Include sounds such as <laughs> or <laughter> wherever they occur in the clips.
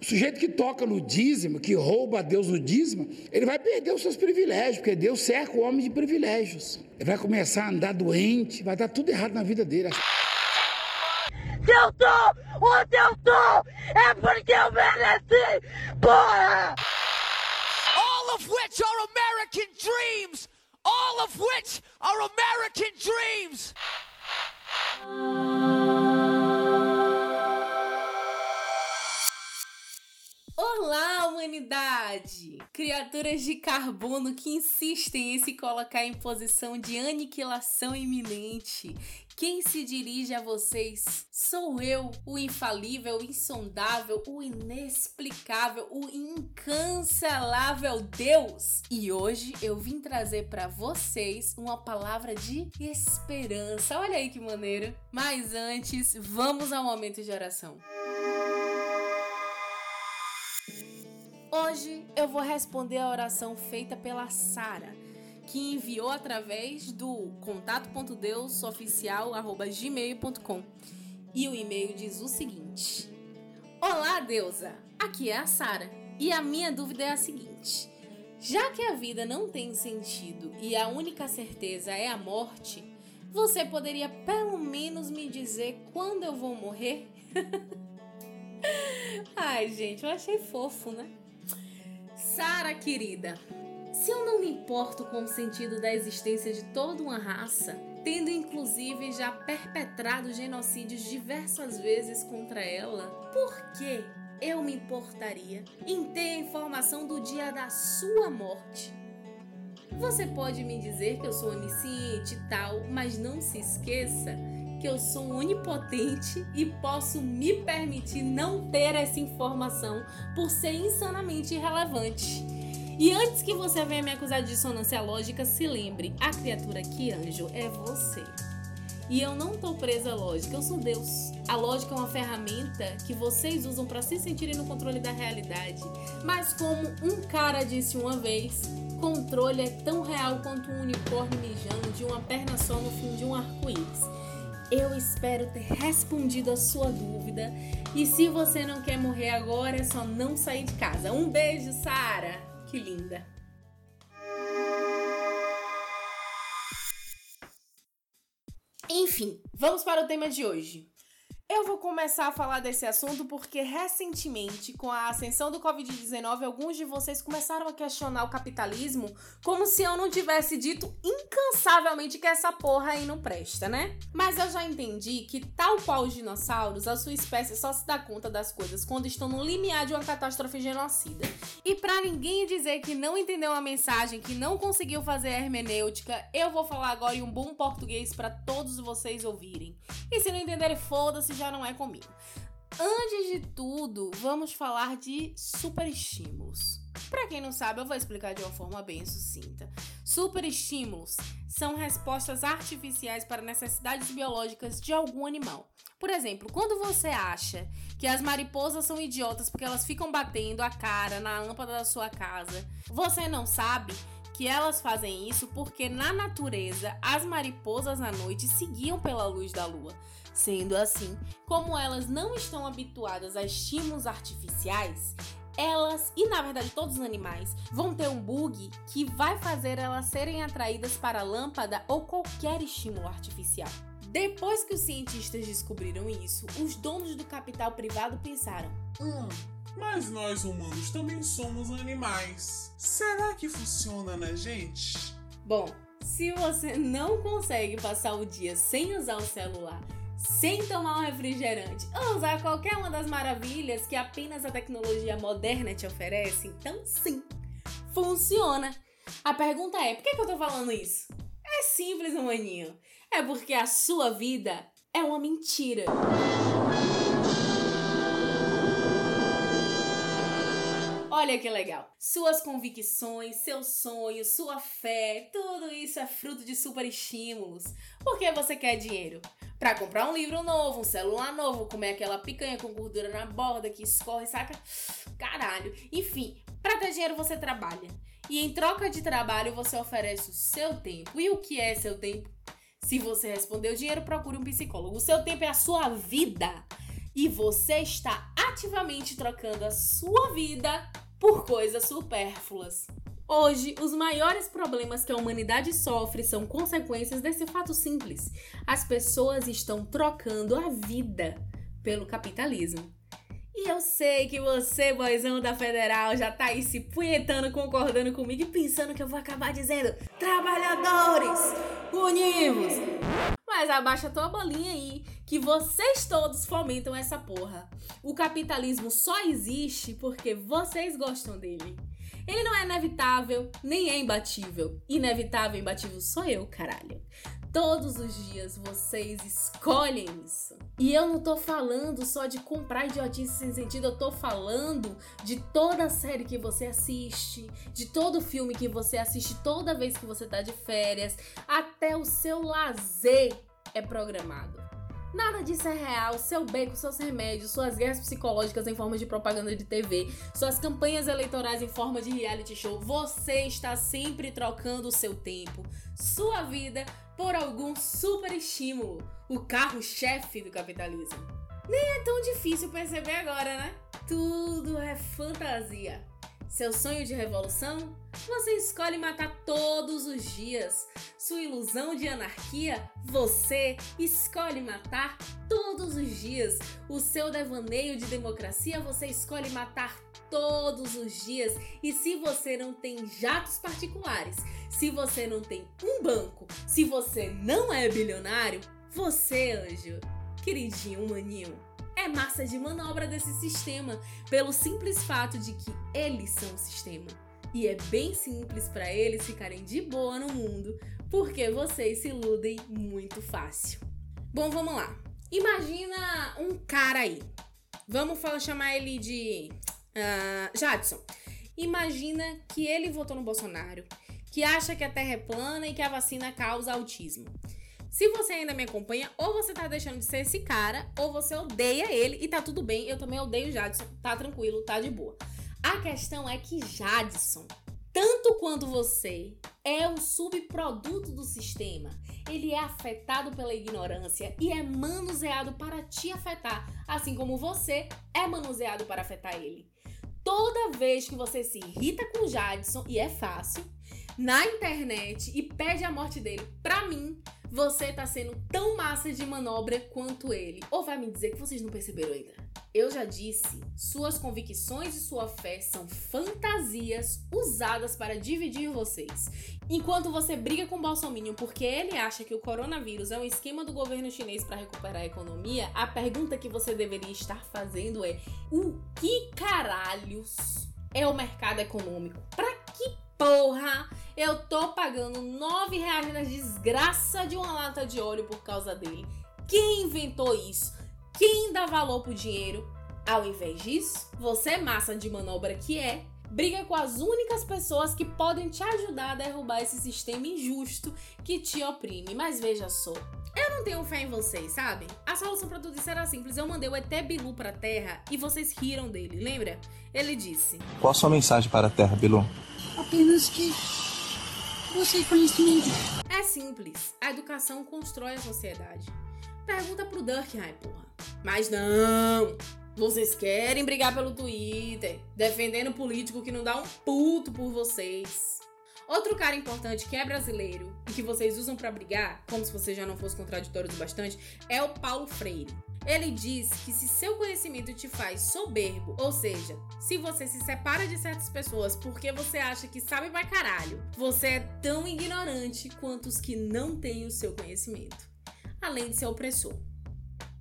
O sujeito que toca no dízimo, que rouba a Deus no dízimo, ele vai perder os seus privilégios, porque Deus cerca o homem de privilégios. Ele vai começar a andar doente, vai dar tudo errado na vida dele. Se eu tô onde eu tô, é porque eu mereci! Porra! All of which are American dreams! All of which are American dreams! Olá, humanidade! Criaturas de carbono que insistem em se colocar em posição de aniquilação iminente. Quem se dirige a vocês sou eu, o infalível, o insondável, o inexplicável, o incancelável Deus. E hoje eu vim trazer para vocês uma palavra de esperança. Olha aí que maneiro. Mas antes, vamos ao momento de oração. Hoje eu vou responder a oração feita pela Sara, que enviou através do contato.deusoficial@gmail.com. E o e-mail diz o seguinte: Olá, deusa. Aqui é a Sara. E a minha dúvida é a seguinte: já que a vida não tem sentido e a única certeza é a morte, você poderia pelo menos me dizer quando eu vou morrer? <laughs> Ai, gente, eu achei fofo, né? Sara, querida, se eu não me importo com o sentido da existência de toda uma raça, tendo inclusive já perpetrado genocídios diversas vezes contra ela, por que eu me importaria em ter a informação do dia da sua morte? Você pode me dizer que eu sou onisciente e tal, mas não se esqueça que eu sou onipotente e posso me permitir não ter essa informação por ser insanamente irrelevante. E antes que você venha me acusar de dissonância lógica, se lembre, a criatura aqui, anjo, é você. E eu não tô presa à lógica, eu sou Deus. A lógica é uma ferramenta que vocês usam para se sentirem no controle da realidade. Mas como um cara disse uma vez, controle é tão real quanto um unicórnio mijando de uma perna só no fim de um arco-íris. Eu espero ter respondido a sua dúvida. E se você não quer morrer agora, é só não sair de casa. Um beijo, Sara. Que linda. Enfim, vamos para o tema de hoje. Eu vou começar a falar desse assunto porque recentemente, com a ascensão do Covid-19, alguns de vocês começaram a questionar o capitalismo como se eu não tivesse dito incansavelmente que essa porra aí não presta, né? Mas eu já entendi que, tal qual os dinossauros, a sua espécie só se dá conta das coisas quando estão no limiar de uma catástrofe genocida. E para ninguém dizer que não entendeu a mensagem, que não conseguiu fazer a hermenêutica, eu vou falar agora em um bom português para todos vocês ouvirem. E se não entenderem, foda-se, já não é comigo. Antes de tudo, vamos falar de superestímulos. Para quem não sabe, eu vou explicar de uma forma bem sucinta. Superestímulos são respostas artificiais para necessidades biológicas de algum animal. Por exemplo, quando você acha que as mariposas são idiotas porque elas ficam batendo a cara na lâmpada da sua casa, você não sabe que elas fazem isso porque na natureza as mariposas à noite seguiam pela luz da lua. Sendo assim, como elas não estão habituadas a estímulos artificiais, elas, e na verdade todos os animais, vão ter um bug que vai fazer elas serem atraídas para a lâmpada ou qualquer estímulo artificial. Depois que os cientistas descobriram isso, os donos do capital privado pensaram: Hum, mas nós humanos também somos animais. Será que funciona na gente? Bom, se você não consegue passar o dia sem usar o celular, sem tomar um refrigerante ou usar qualquer uma das maravilhas que apenas a tecnologia moderna te oferece, então sim, funciona. A pergunta é: por que, que eu tô falando isso? É simples, maninho. É porque a sua vida é uma mentira. Olha que legal. Suas convicções, seus sonhos, sua fé, tudo isso é fruto de superestímulos. Por que você quer dinheiro? Para comprar um livro novo, um celular novo, comer aquela picanha com gordura na borda que escorre, saca? Caralho. Enfim, para ter dinheiro você trabalha. E em troca de trabalho, você oferece o seu tempo. E o que é seu tempo? Se você respondeu dinheiro, procure um psicólogo. O seu tempo é a sua vida. E você está ativamente trocando a sua vida por coisas supérfluas. Hoje, os maiores problemas que a humanidade sofre são consequências desse fato simples. As pessoas estão trocando a vida pelo capitalismo. E eu sei que você, boizão da Federal, já tá aí se punhetando, concordando comigo e pensando que eu vou acabar dizendo: Trabalhadores, unimos! Mas abaixa tua bolinha aí, que vocês todos fomentam essa porra. O capitalismo só existe porque vocês gostam dele. Ele não é inevitável, nem é imbatível. Inevitável imbatível sou eu, caralho. Todos os dias vocês escolhem isso. E eu não tô falando só de comprar idiotice sem sentido, eu tô falando de toda série que você assiste, de todo filme que você assiste toda vez que você tá de férias, até o seu lazer é programado. Nada disso é real. Seu beco, seus remédios, suas guerras psicológicas em forma de propaganda de TV, suas campanhas eleitorais em forma de reality show. Você está sempre trocando o seu tempo, sua vida, por algum super estímulo. O carro-chefe do capitalismo. Nem é tão difícil perceber agora, né? Tudo é fantasia. Seu sonho de revolução? Você escolhe matar todos os dias. Sua ilusão de anarquia? Você escolhe matar todos os dias. O seu devaneio de democracia? Você escolhe matar todos os dias. E se você não tem jatos particulares, se você não tem um banco, se você não é bilionário, você, anjo, queridinho maninho, é massa de manobra desse sistema, pelo simples fato de que eles são o sistema. E é bem simples para eles ficarem de boa no mundo, porque vocês se iludem muito fácil. Bom, vamos lá. Imagina um cara aí. Vamos falar, chamar ele de uh, Jadson. Imagina que ele votou no Bolsonaro, que acha que a Terra é plana e que a vacina causa autismo. Se você ainda me acompanha, ou você tá deixando de ser esse cara, ou você odeia ele e tá tudo bem. Eu também odeio o Jadson, tá tranquilo, tá de boa. A questão é que Jadson, tanto quanto você, é um subproduto do sistema. Ele é afetado pela ignorância e é manuseado para te afetar, assim como você é manuseado para afetar ele. Toda vez que você se irrita com Jadson, e é fácil, na internet e pede a morte dele, pra mim, você tá sendo tão massa de manobra quanto ele. Ou vai me dizer que vocês não perceberam ainda? Eu já disse, suas convicções e sua fé são fantasias usadas para dividir vocês. Enquanto você briga com o Bolsonaro porque ele acha que o coronavírus é um esquema do governo chinês para recuperar a economia, a pergunta que você deveria estar fazendo é: o que caralhos é o mercado econômico? Para que porra eu tô pagando nove reais na desgraça de uma lata de óleo por causa dele. Quem inventou isso? Quem dá valor pro dinheiro? Ao invés disso, você, massa de manobra que é, briga com as únicas pessoas que podem te ajudar a derrubar esse sistema injusto que te oprime. Mas veja só, eu não tenho fé em vocês, sabe? A solução para tudo isso era simples. Eu mandei o ET Bilu pra Terra e vocês riram dele, lembra? Ele disse: Qual a sua mensagem para a Terra, Bilu? Apenas que você conhecimento. É simples. A educação constrói a sociedade. Pergunta pro Durkheim, porra. Mas não! Vocês querem brigar pelo Twitter, defendendo político que não dá um puto por vocês. Outro cara importante que é brasileiro e que vocês usam para brigar, como se você já não fosse contraditório o bastante, é o Paulo Freire. Ele diz que se seu conhecimento te faz soberbo, ou seja, se você se separa de certas pessoas porque você acha que sabe pra caralho, você é tão ignorante quanto os que não têm o seu conhecimento, além de ser opressor.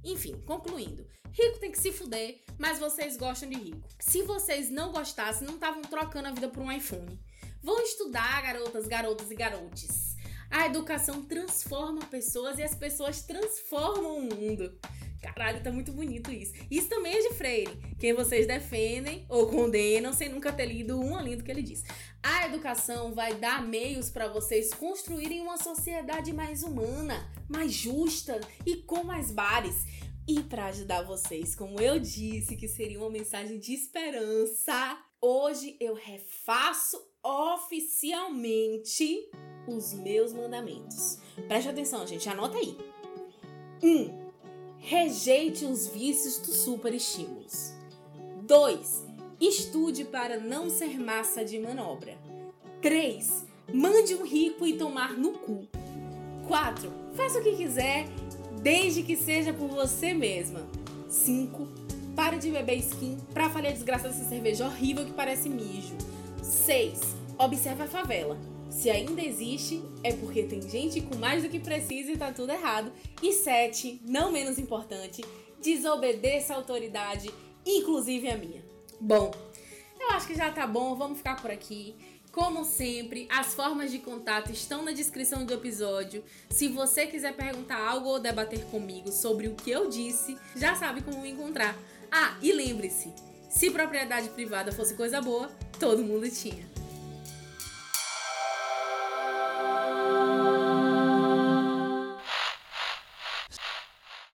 Enfim, concluindo, rico tem que se fuder, mas vocês gostam de rico. Se vocês não gostassem, não estavam trocando a vida por um iPhone. Vão estudar, garotas, garotos e garotes. A educação transforma pessoas e as pessoas transformam o mundo. Caralho, tá muito bonito isso. Isso também é de Freire, quem vocês defendem ou condenam sem nunca ter lido uma linha do que ele diz. A educação vai dar meios para vocês construírem uma sociedade mais humana, mais justa e com mais bares. E para ajudar vocês, como eu disse, que seria uma mensagem de esperança, hoje eu refaço oficialmente os meus mandamentos. Preste atenção, gente, anota aí. 1. Um, rejeite os vícios dos superestímulos. 2. Estude para não ser massa de manobra. 3. Mande um rico e tomar no cu. 4. Faça o que quiser, desde que seja por você mesma. 5. Pare de beber skin pra a desgraça dessa cerveja horrível que parece mijo. 6. Observe a favela. Se ainda existe, é porque tem gente com mais do que precisa e tá tudo errado. E 7. Não menos importante, desobedeça a autoridade, inclusive a minha. Bom, eu acho que já tá bom, vamos ficar por aqui. Como sempre, as formas de contato estão na descrição do episódio. Se você quiser perguntar algo ou debater comigo sobre o que eu disse, já sabe como me encontrar. Ah, e lembre-se: se propriedade privada fosse coisa boa, todo mundo tinha.